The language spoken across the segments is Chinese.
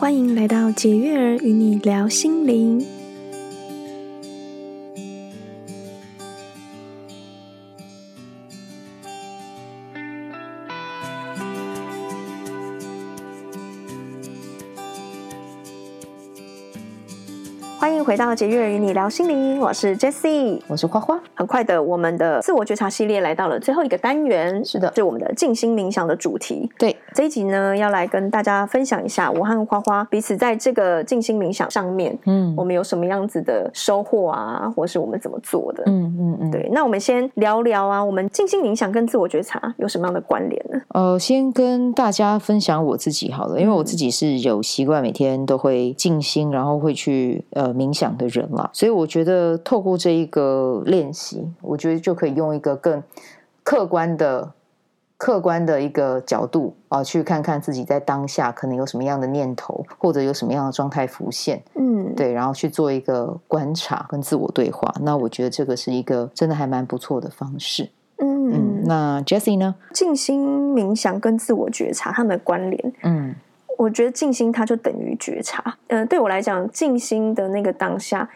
欢迎来到解月儿与你聊心灵。欢迎回到解月儿与你聊心灵，我是 Jessie，我是花花。很快的，我们的自我觉察系列来到了最后一个单元，是的，是我们的静心冥想的主题。对，这一集呢，要来跟大家分享一下我和花花彼此在这个静心冥想上面，嗯，我们有什么样子的收获啊，或是我们怎么做的？嗯嗯嗯。对，那我们先聊聊啊，我们静心冥想跟自我觉察有什么样的关联呢？呃，先跟大家分享我自己好了，因为我自己是有习惯每天都会静心，然后会去呃。冥想的人嘛，所以我觉得透过这一个练习，我觉得就可以用一个更客观的、客观的一个角度啊，去看看自己在当下可能有什么样的念头，或者有什么样的状态浮现，嗯，对，然后去做一个观察跟自我对话。那我觉得这个是一个真的还蛮不错的方式。嗯嗯，那 Jessie 呢？静心冥想跟自我觉察他们的关联，嗯。我觉得静心它就等于觉察。嗯、呃，对我来讲，静心的那个当下，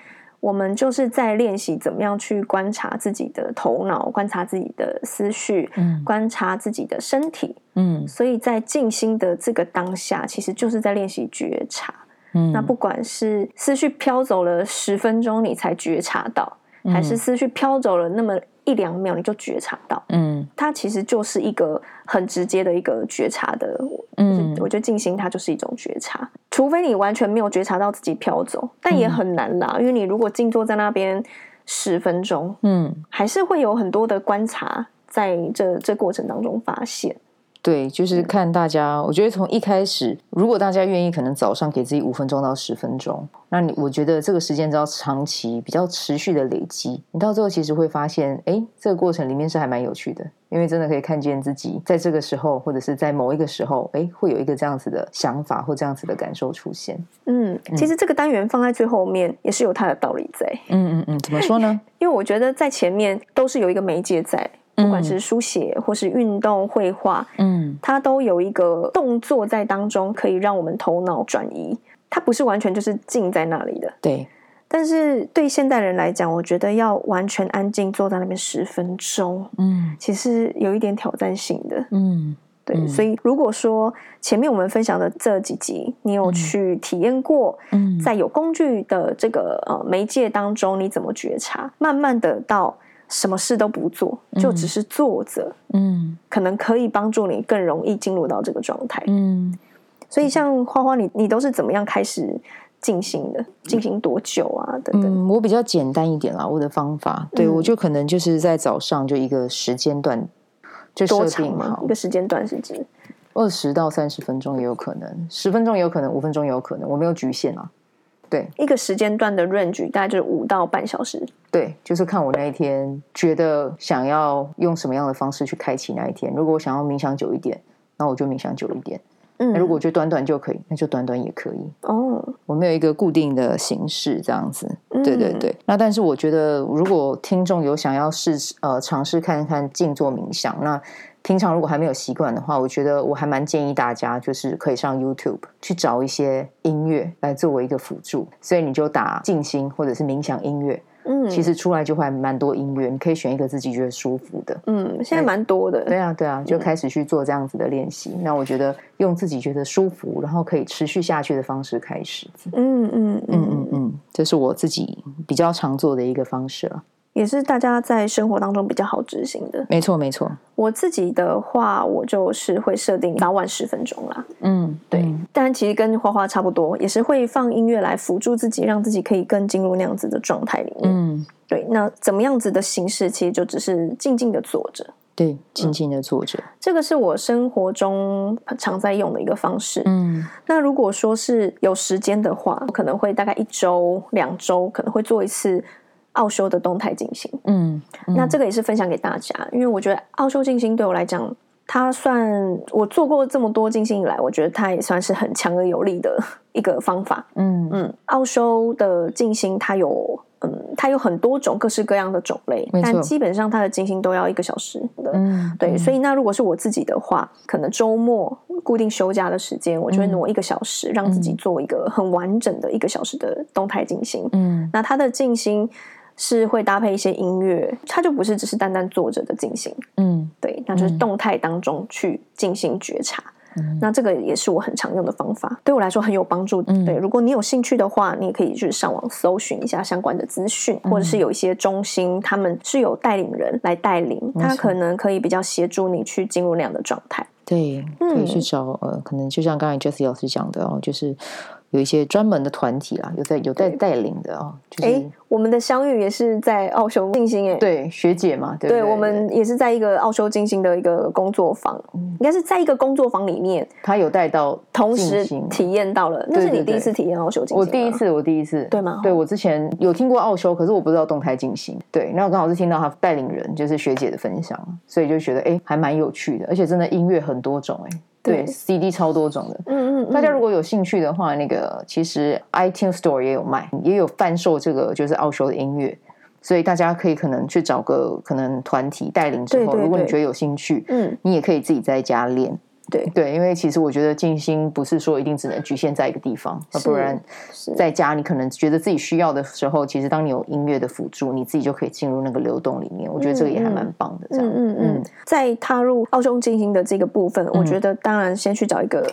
我们就是在练习怎么样去观察自己的头脑，观察自己的思绪，嗯，观察自己的身体，嗯。所以在静心的这个当下，其实就是在练习觉察。嗯，那不管是思绪飘走了十分钟，你才觉察到，还是思绪飘走了那么一两秒，你就觉察到，嗯，它其实就是一个很直接的一个觉察的。嗯，我觉得静心它就是一种觉察，除非你完全没有觉察到自己飘走，但也很难啦。嗯、因为你如果静坐在那边十分钟，嗯，还是会有很多的观察在这这过程当中发现。对，就是看大家。我觉得从一开始，如果大家愿意，可能早上给自己五分钟到十分钟，那你我觉得这个时间只要长期比较持续的累积，你到最后其实会发现，哎，这个过程里面是还蛮有趣的，因为真的可以看见自己在这个时候，或者是在某一个时候，哎，会有一个这样子的想法或这样子的感受出现。嗯，其实这个单元放在最后面也是有它的道理在。嗯嗯嗯，怎么说呢？因为我觉得在前面都是有一个媒介在。不管是书写或是运动绘画，嗯，它都有一个动作在当中，可以让我们头脑转移。它不是完全就是静在那里的，对。但是对现代人来讲，我觉得要完全安静坐在那边十分钟，嗯，其实有一点挑战性的，嗯，对。嗯，所以如果说前面我们分享的这几集，你有去体验过，嗯，在有工具的这个呃媒介当中，你怎么觉察？慢慢的到。什么事都不做，就只是坐着，嗯，可能可以帮助你更容易进入到这个状态，嗯。所以像花花你，你你都是怎么样开始进行的？进行多久啊？等等。嗯，我比较简单一点啦，我的方法，对、嗯、我就可能就是在早上就一个时间段，就设定好一个时间段是指二十到三十分钟也有可能，十分钟也有可能，五分钟也有可能，我没有局限啊。对，一个时间段的 range 大概就是五到半小时。对，就是看我那一天觉得想要用什么样的方式去开启那一天。如果我想要冥想久一点，那我就冥想久一点。嗯，那如果我觉得短短就可以，那就短短也可以。哦，我没有一个固定的形式这样子。对对对。嗯，那但是我觉得，如果听众有想要试呃尝试看看静坐冥想，那。平常如果还没有习惯的话，我觉得我还蛮建议大家，就是可以上 YouTube 去找一些音乐来作为一个辅助。所以你就打静心或者是冥想音乐，嗯，其实出来就会蛮多音乐，你可以选一个自己觉得舒服的。嗯，现在蛮多的。对啊，对啊，就开始去做这样子的练习。嗯，那我觉得用自己觉得舒服，然后可以持续下去的方式开始。嗯嗯嗯嗯嗯，这是我自己比较常做的一个方式了。也是大家在生活当中比较好执行的。没错，没错。我自己的话，我就是会设定早晚十分钟啦。嗯，对。嗯、但其实跟花花差不多，也是会放音乐来辅助自己，让自己可以更进入那样子的状态里面。嗯，对。那怎么样子的形式，其实就只是静静的坐着。对，静静的坐着。嗯、这个是我生活中常在用的一个方式。嗯，那如果说是有时间的话，我可能会大概一周、两周，可能会做一次。奥修的动态进行，嗯，嗯，那这个也是分享给大家，因为我觉得奥修静心对我来讲，它算我做过这么多静心以来，我觉得它也算是很强而有力的一个方法，嗯。嗯，奥修的静心它有，嗯，它有很多种各式各样的种类，但基本上它的静心都要一个小时的，嗯，对，所以那如果是我自己的话，可能周末固定休假的时间，我就会挪一个小时，让自己做一个很完整的一个小时的动态静心。嗯，那它的静心是会搭配一些音乐，它就不是只是单单坐着的进行。嗯，对，那就是动态当中去进行觉察。嗯那这个也是我很常用的方法，对我来说很有帮助。嗯、对，如果你有兴趣的话，你也可以去上网搜寻一下相关的资讯，嗯、或者是有一些中心，他们是有带领人来带领，他可能可以比较协助你去进入那样的状态。对，可以去找呃，可能就像刚才 Jessie 老师讲的哦，就是。有一些专门的团体啦，有在有在带领的啊。哎、就是，我们的相遇也是在奥修静心哎，对，学姐嘛，对，对，对，我们也是在一个奥修静心的一个工作坊，应该是在一个工作坊里面，他有带到，同时体验到了。那是你第一次体验奥修静心？我第一次，我第一次，对吗？对，我之前有听过奥修，可是我不知道动态进行。对，那我刚好是听到他带领人，就是学姐的分享，所以就觉得哎，还蛮有趣的，而且真的音乐很多种哎。对，CD 超多种的。嗯嗯，大家如果有兴趣的话，那个其实 iTunes Store 也有卖，也有贩售这个就是奥修的音乐，所以大家可以可能去找个可能团体带领之后，对对对，如果你觉得有兴趣，嗯，你也可以自己在家练。对对，因为其实我觉得静心不是说一定只能局限在一个地方，不然在家你可能觉得自己需要的时候，其实当你有音乐的辅助，你自己就可以进入那个流动里面。我觉得这个也还蛮棒的。这样，嗯嗯嗯，在踏入奥修静心的这个部分，我觉得当然先去找一个。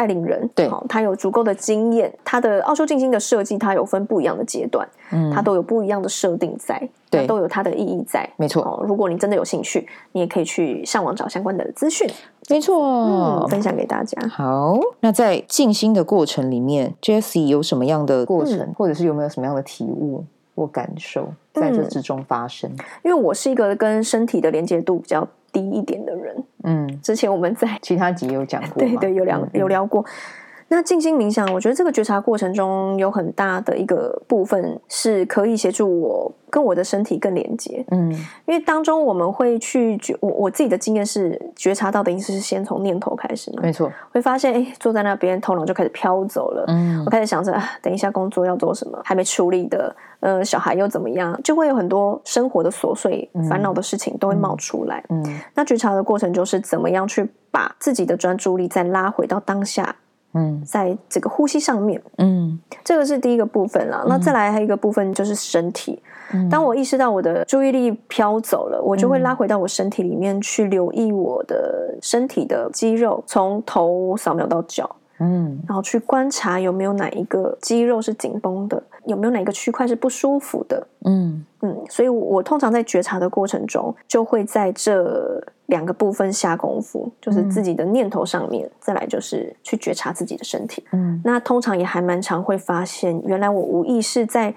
带领人，对，好，他有足够的经验。他的奥修静心的设计，它有分不一样的阶段，嗯，它都有不一样的设定在，对，都有它的意义在，没错。如果你真的有兴趣，你也可以去上网找相关的资讯，没错，嗯，分享给大家。好，那在静心的过程里面，Jessie 有什么样的过程，嗯，或者是有没有什么样的体悟或感受在这之中发生？嗯，因为我是一个跟身体的连接度比较低一点的人，嗯，之前我们在其他集有讲过，对对，有聊有聊过。那静心冥想，我觉得这个觉察过程中有很大的一个部分是可以协助我跟我的身体更连接，嗯，因为当中我们会去觉，我我自己的经验是觉察到的意思是先从念头开始嘛，没错，会发现哎，坐在那边头脑就开始飘走了，嗯，我开始想着啊，等一下工作要做什么，还没处理的，呃，小孩又怎么样，就会有很多生活的琐碎、烦恼的事情都会冒出来，嗯，嗯，那觉察的过程就是怎么样去把自己的专注力再拉回到当下。嗯，在这个呼吸上面，嗯，这个是第一个部分啦。嗯、那再来还有一个部分就是身体。嗯、当我意识到我的注意力飘走了，我就会拉回到我身体里面去留意我的身体的肌肉，从头扫描到脚，嗯，然后去观察有没有哪一个肌肉是紧绷的，有没有哪个区块是不舒服的，嗯嗯。所以我通常在觉察的过程中，就会在这。两个部分下功夫，就是自己的念头上面，嗯、再来就是去觉察自己的身体。嗯，那通常也还蛮常会发现，原来我无意识在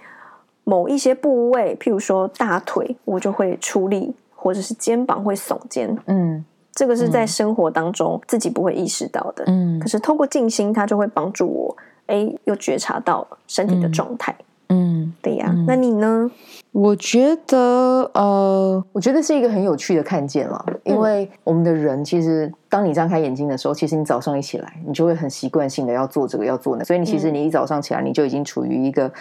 某一些部位，譬如说大腿，我就会出力，或者是肩膀会耸肩。嗯，这个是在生活当中自己不会意识到的。嗯，可是透过静心，它就会帮助我，哎，又觉察到身体的状态。嗯嗯，对呀，那你呢？我觉得，呃，我觉得是一个很有趣的看见了，因为我们的人其实，当你张开眼睛的时候，其实你早上一起来，你就会很习惯性的要做这个，要做那，所以你其实你一早上起来，你就已经处于一个。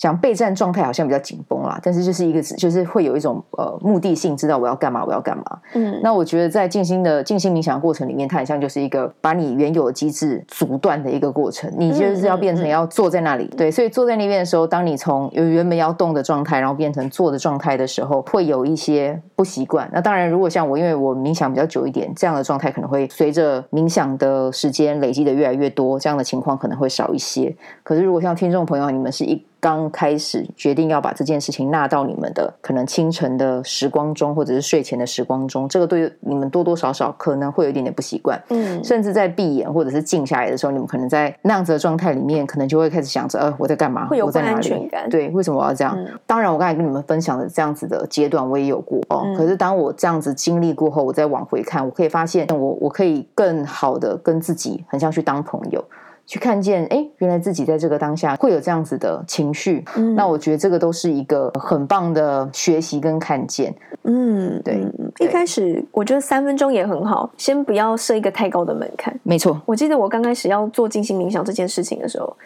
想备战状态好像比较紧绷啦，但是就是一个就是会有一种呃目的性，知道我要干嘛，我要干嘛。嗯，那我觉得在静心的静心冥想的过程里面，它很像就是一个把你原有的机制阻断的一个过程，你就是要变成要坐在那里。嗯嗯嗯、对，所以坐在那边的时候，当你从有原本要动的状态，然后变成坐的状态的时候，会有一些不习惯。那当然，如果像我，因为我冥想比较久一点，这样的状态可能会随着冥想的时间累积的越来越多，这样的情况可能会少一些。可是如果像听众朋友，你们是一刚开始决定要把这件事情纳到你们的可能清晨的时光中，或者是睡前的时光中，这个对你们多多少少可能会有一点点不习惯，嗯，甚至在闭眼或者是静下来的时候，你们可能在那样子的状态里面，可能就会开始想着，呃，我在干嘛？会有不安全感。我在哪里？对，为什么我要这样？嗯、当然，我刚才跟你们分享的这样子的阶段，我也有过哦。嗯、可是当我这样子经历过后，我再往回看，我可以发现我，我我可以更好的跟自己很像去当朋友。去看见，哎，原来自己在这个当下会有这样子的情绪，嗯，那我觉得这个都是一个很棒的学习跟看见，嗯，对。一开始我觉得三分钟也很好，先不要设一个太高的门槛。没错，我记得我刚开始要做静心冥想这件事情的时候，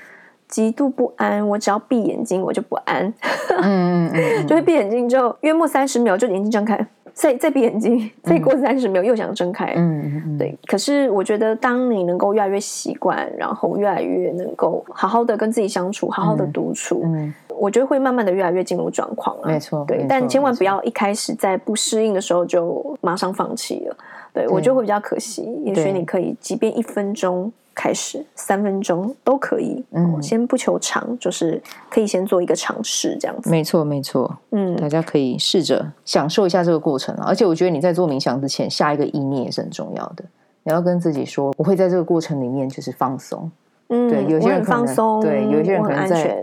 极度不安，我只要闭眼睛我就不安，嗯嗯嗯，就会闭眼睛之后约莫三十秒就眼睛张开。再再闭眼睛，再 过三十秒又想睁开，嗯对。可是我觉得，当你能够越来越习惯，然后越来越能够好好的跟自己相处，好好的独处，嗯，我觉得会慢慢的越来越进入状况了。没错，对。但千万不要一开始在不适应的时候就马上放弃了，对，我觉得会比较可惜。也许你可以，即便一分钟。开始三分钟都可以，嗯，先不求长，就是可以先做一个尝试，这样子。没错，没错，嗯，大家可以试着享受一下这个过程啊。而且我觉得你在做冥想之前，下一个意念也是很重要的。你要跟自己说，我会在这个过程里面就是放松，嗯，对，有些人可能放松，对，有些人可能在。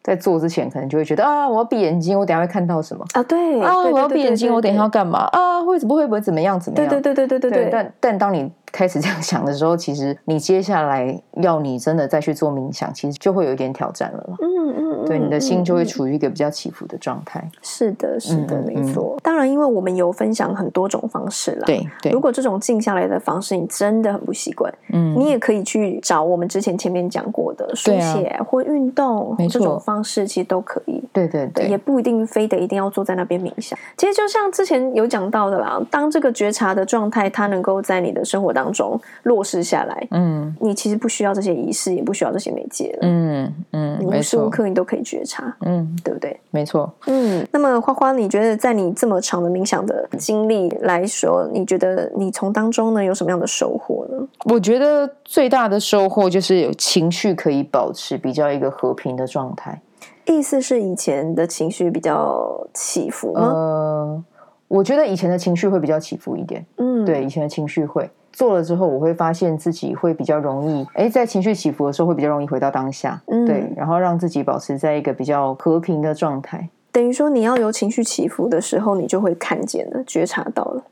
在做之前，可能就会觉得啊，我要闭眼睛，我等下会看到什么啊？对啊，我要闭眼睛，我等下要干嘛啊？会不会不会怎么样？怎么样？对对对对对对对。但但当你开始这样想的时候，其实你接下来要你真的再去做冥想，其实就会有一点挑战了。嗯嗯，对，你的心就会处于一个比较起伏的状态。是的，是的，没错。当然，因为我们有分享很多种方式了。对对。如果这种静下来的方式你真的很不习惯，嗯，你也可以去找我们之前前面讲过的书写或运动，这种方式其实都可以。对对对，也不一定非得一定要坐在那边冥想。其实就像之前有讲到的啦，当这个觉察的状态它能够在你的生活当中落实下来，嗯，你其实不需要这些仪式，也不需要这些媒介了，嗯嗯，你无时无刻你都可以觉察，嗯，对不对？没错，嗯。那么花花，你觉得在你这么长的冥想的经历来说，你觉得你从当中呢有什么样的收获呢？我觉得最大的收获就是有情绪可以保持比较一个和平的状态。意思是以前的情绪比较起伏吗？呃，我觉得以前的情绪会比较起伏一点。嗯，对，以前的情绪会做了之后，我会发现自己会比较容易，哎，在情绪起伏的时候会比较容易回到当下。嗯，对，然后让自己保持在一个比较和平的状态。等于说，你要有情绪起伏的时候，你就会看见了，觉察到了。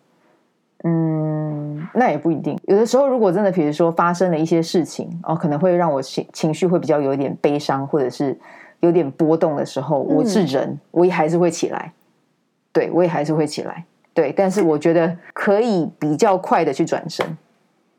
嗯，那也不一定。有的时候，如果真的，比如说发生了一些事情，哦，可能会让我情情绪会比较有一点悲伤，或者是。有点波动的时候，我是人，嗯、我也还是会起来，对，我也还是会起来，对，但是我觉得可以比较快的去转身。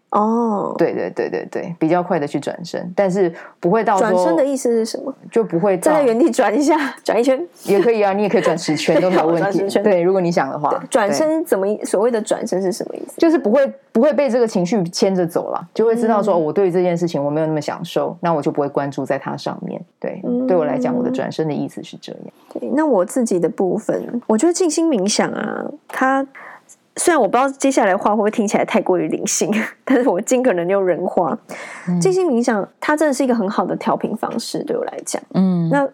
哦，对对对对对，比较快的去转身，但是不会到转身的意思是什么？就不会在原地转一下，转一圈也可以啊，你也可以转十圈都没有问题。对，如果你想的话，转身怎么所谓的转身是什么意思？就是不会不会被这个情绪牵着走了，就会知道说，我对于这件事情我没有那么享受，那我就不会关注在它上面。对，对我来讲，我的转身的意思是这样。对，那我自己的部分，我觉得静心冥想啊，它。虽然我不知道接下来的话会不会听起来太过于灵性，但是我尽可能用人话。静心冥想，它真的是一个很好的调频方式，对我来讲。嗯，那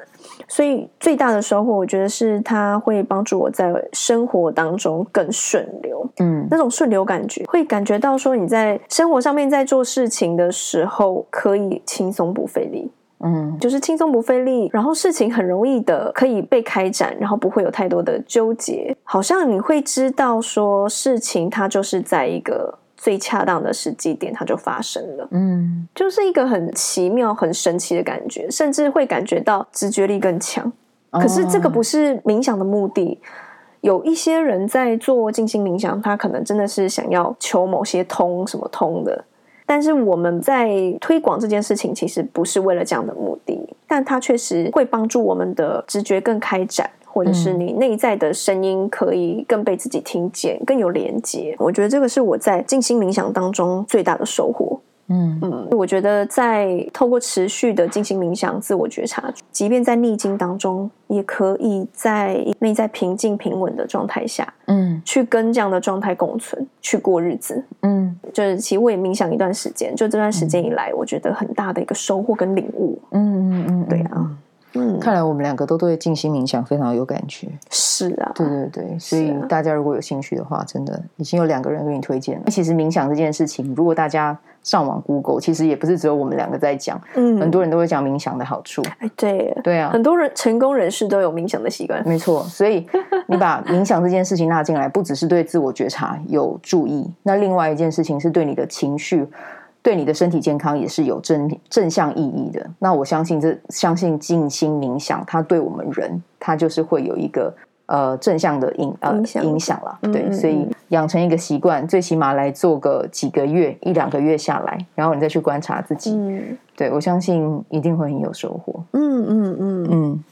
所以最大的收获，我觉得是它会帮助我在生活当中更顺流。嗯，那种顺流感觉，会感觉到说你在生活上面在做事情的时候，可以轻松不费力。嗯，就是轻松不费力，然后事情很容易的可以被开展，然后不会有太多的纠结，好像你会知道说事情它就是在一个最恰当的时机点，它就发生了。嗯，就是一个很奇妙、很神奇的感觉，甚至会感觉到直觉力更强。可是这个不是冥想的目的。有一些人在做静心冥想，他可能真的是想要求某些通什么通的。但是我们在推广这件事情，其实不是为了这样的目的，但它确实会帮助我们的直觉更开展，或者是你内在的声音可以更被自己听见，更有连接。我觉得这个是我在静心冥想当中最大的收获。嗯嗯，我觉得在透过持续的进行冥想、自我觉察，即便在逆境当中，也可以在内在平静平稳的状态下，嗯，去跟这样的状态共存，去过日子。嗯，就是其实我也冥想一段时间，就这段时间以来，我觉得很大的一个收获跟领悟。嗯嗯嗯，对啊。嗯，看来我们两个都对静心冥想非常有感觉。是啊，对对对，所以大家如果有兴趣的话，真的已经有两个人给你推荐了。其实冥想这件事情，如果大家上网 Google，其实也不是只有我们两个在讲，嗯，很多人都会讲冥想的好处。哎，对，对啊，很多人成功人士都有冥想的习惯。没错，所以你把冥想这件事情纳进来，不只是对自我觉察有注意，那另外一件事情是对你的情绪。对你的身体健康也是有正正向意义的。那我相信这相信静心冥想，它对我们人，它就是会有一个呃正向的影呃影响，影响了。对，嗯嗯嗯，所以养成一个习惯，最起码来做个几个月一两个月下来，然后你再去观察自己。嗯，对，我相信一定会很有收获。嗯嗯嗯嗯。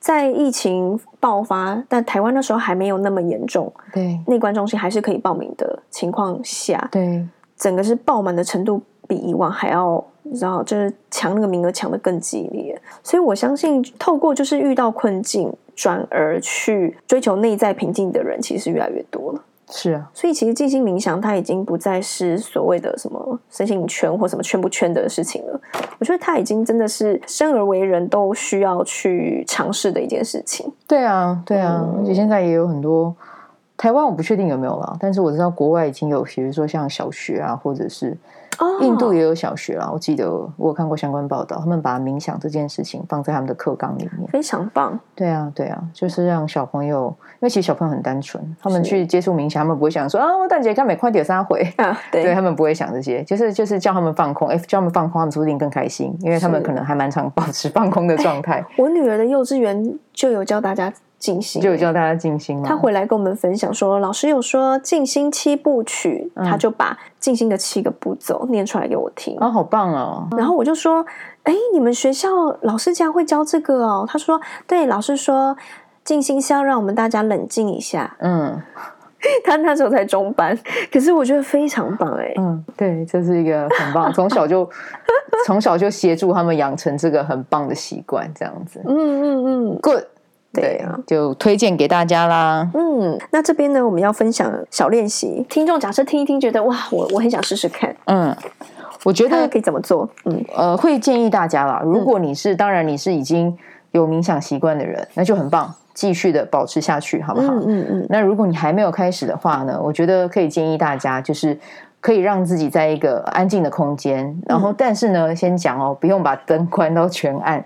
在疫情爆发，但台湾那时候还没有那么严重，对，内观中心还是可以报名的情况下，对，整个是爆满的程度比以往还要，你知道，就是抢那个名额抢的更激烈。所以我相信，透过就是遇到困境，转而去追求内在平静的人，其实越来越多了。是啊，所以其实静心冥想，它已经不再是所谓的什么身心圈或什么圈不圈的事情了。我觉得它已经真的是生而为人都需要去尝试的一件事情。对啊，对啊，嗯、而且现在也有很多台湾，我不确定有没有了，但是我知道国外已经有，比如说像小学啊，或者是。印度也有小学啦，我记得我有看过相关报道，他们把冥想这件事情放在他们的课纲里面，非常棒。对啊，对啊，就是让小朋友，因为其实小朋友很单纯，他们去接触冥想，他们不会想说啊，我蛋姐看美快点三回 啊，对，对他们不会想这些，就是就是叫他们放空，哎，叫他们放空，他们说不定更开心，因为他们可能还蛮常保持放空的状态。我女儿的幼稚园就有教大家。静心就有教大家静心吗？他回来跟我们分享说，老师有说静心七部曲，嗯、他就把静心的七个步骤念出来给我听。啊、哦，好棒哦！然后我就说，哎，你们学校老师竟然会教这个哦？他说，对，老师说静心是要让我们大家冷静一下。嗯，他那时候才中班，可是我觉得非常棒哎。嗯，对，这是一个很棒，从小就 从小就协助他们养成这个很棒的习惯，这样子。嗯嗯嗯，Good。对啊，就推荐给大家啦。嗯，那这边呢，我们要分享小练习。听众假设听一听，觉得哇，我我很想试试看。嗯，我觉得可以怎么做？嗯，呃，会建议大家啦。如果你是，嗯、当然你是已经有冥想习惯的人，那就很棒，继续的保持下去，好不好？嗯嗯，嗯。那如果你还没有开始的话呢，我觉得可以建议大家，就是可以让自己在一个安静的空间，然后但是呢，先讲哦，不用把灯关到全暗。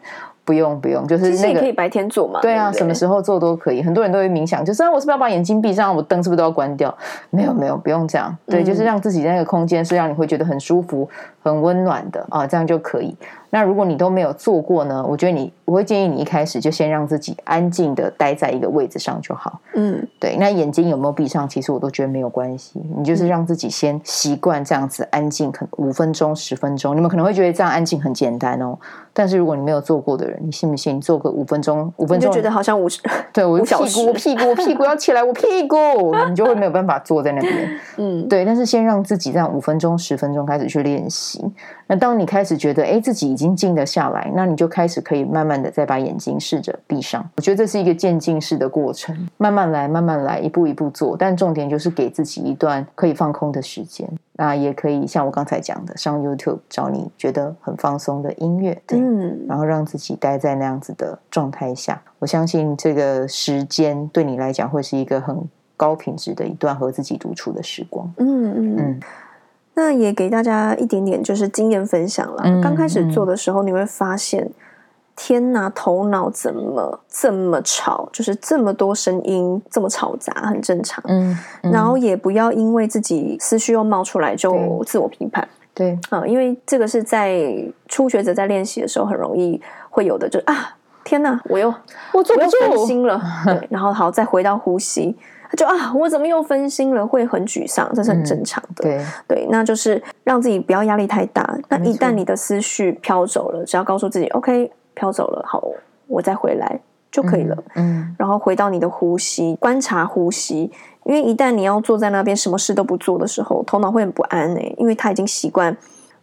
不用不用，就是那个可以白天做嘛？对啊，对对，什么时候做都可以。很多人都会冥想，就是我是不是要把眼睛闭上？我灯是不是都要关掉？没有没有，不用这样。对，就是让自己在那个空间是让你会觉得很舒服、很温暖的啊，这样就可以。那如果你都没有做过呢？我觉得你，我会建议你一开始就先让自己安静的待在一个位置上就好。嗯，对。那眼睛有没有闭上？其实我都觉得没有关系。你就是让自己先习惯这样子安静，可能五分钟、十分钟。你们可能会觉得这样安静很简单哦。但是如果你没有做过的人，你信不信？你做个五分钟，五分钟就觉得好像五十。对，我屁股，我屁股，我屁股要起来，我屁股，你就会没有办法坐在那边。嗯，对。但是先让自己这样五分钟、十分钟开始去练习。那当你开始觉得哎，自己已经静得下来，那你就开始可以慢慢的再把眼睛试着闭上。我觉得这是一个渐进式的过程，慢慢来，慢慢来，一步一步做。但重点就是给自己一段可以放空的时间。那也可以像我刚才讲的，上 YouTube 找你觉得很放松的音乐，对，嗯，然后让自己待在那样子的状态下。我相信这个时间对你来讲会是一个很高品质的一段和自己独处的时光。嗯嗯嗯。那也给大家一点点就是经验分享了。嗯、刚开始做的时候，你会发现，嗯、天哪，头脑怎么这么吵？就是这么多声音，这么嘈杂，很正常。嗯，嗯，然后也不要因为自己思绪又冒出来就自我批判。对，啊、嗯，因为这个是在初学者在练习的时候很容易会有的，就啊，天哪，我又我做不心了。对，然后好，再回到呼吸。就啊，我怎么又分心了？会很沮丧，这是很正常的。嗯、对对，那就是让自己不要压力太大。那一旦你的思绪飘走了，只要告诉自己 “OK”，飘走了，好，我再回来就可以了。嗯，嗯，然后回到你的呼吸，观察呼吸。因为一旦你要坐在那边什么事都不做的时候，头脑会很不安诶，因为他已经习惯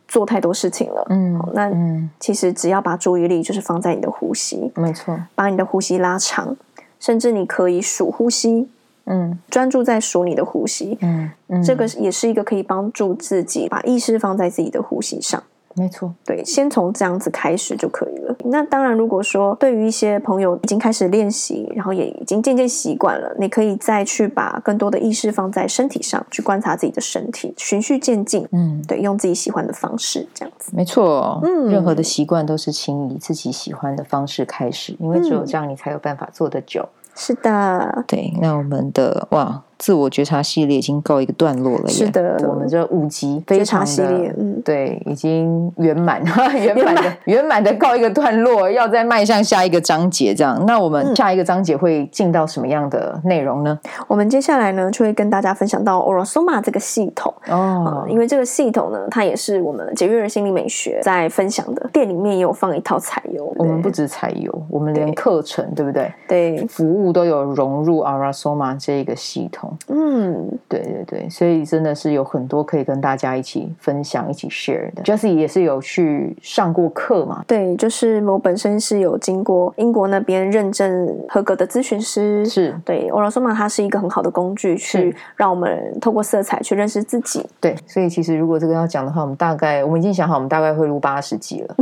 做太多事情了。嗯，那其实只要把注意力就是放在你的呼吸，没错，把你的呼吸拉长，甚至你可以数呼吸。嗯，专注在数你的呼吸，嗯，嗯，这个也是一个可以帮助自己把意识放在自己的呼吸上。没错，对，先从这样子开始就可以了。那当然，如果说对于一些朋友已经开始练习，然后也已经渐渐习惯了，你可以再去把更多的意识放在身体上，去观察自己的身体，循序渐进。嗯，对，用自己喜欢的方式，这样子。没错，嗯，任何的习惯都是请以自己喜欢的方式开始，因为只有这样，你才有办法做得久。是的，对，那我们的哇，自我觉察系列已经告一个段落了。是的，我们这五集非常系列，嗯，对，已经圆满，圆满的圆满的告一个段落，要再迈向下一个章节。这样，那我们下一个章节会进到什么样的内容呢？嗯、我们接下来呢，就会跟大家分享到 Aura-Soma 这个系统哦、嗯，因为这个系统呢，它也是我们节约心理美学在分享的。店里面也有放一套彩油，我们不止彩油，我们连课程对，对不对？对，服务都有融入 Aura-Soma 这个系统。嗯，对对对，所以真的是有很多可以跟大家一起分享、一起 share 的。Jessie 也是有去上过课嘛？对，就是我本身是有经过英国那边认证合格的咨询师。是对，Aura-Soma 它是一个很好的工具，去让我们透过色彩去认识自己。对，所以其实如果这个要讲的话，我们大概我们已经想好，我们大概会录八十集了。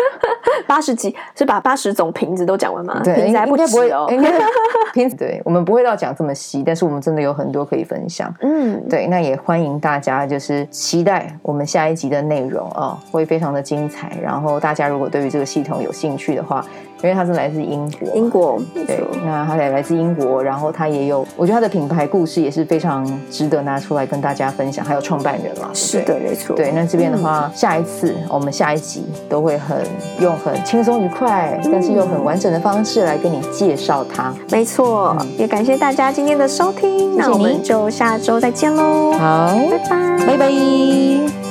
八十集是把八十种瓶子都讲完吗？对，瓶子还不止哦。瓶子对，我们不会到讲这么细，但是我们真的有很多可以分享。嗯，对，那也欢迎大家就是期待我们下一集的内容哦，会非常的精彩。然后大家如果对于这个系统有兴趣的话。因为它是来自英国，英国对，那它也来自英国，然后它也有，我觉得它的品牌故事也是非常值得拿出来跟大家分享，还有创办人嘛，是的，没错。对，那这边的话，嗯、下一次我们下一集都会很用很轻松愉快，嗯、但是又很完整的方式来跟你介绍它。没错，嗯、也感谢大家今天的收听，谢谢，那我们就下周再见喽。好，拜拜，拜拜。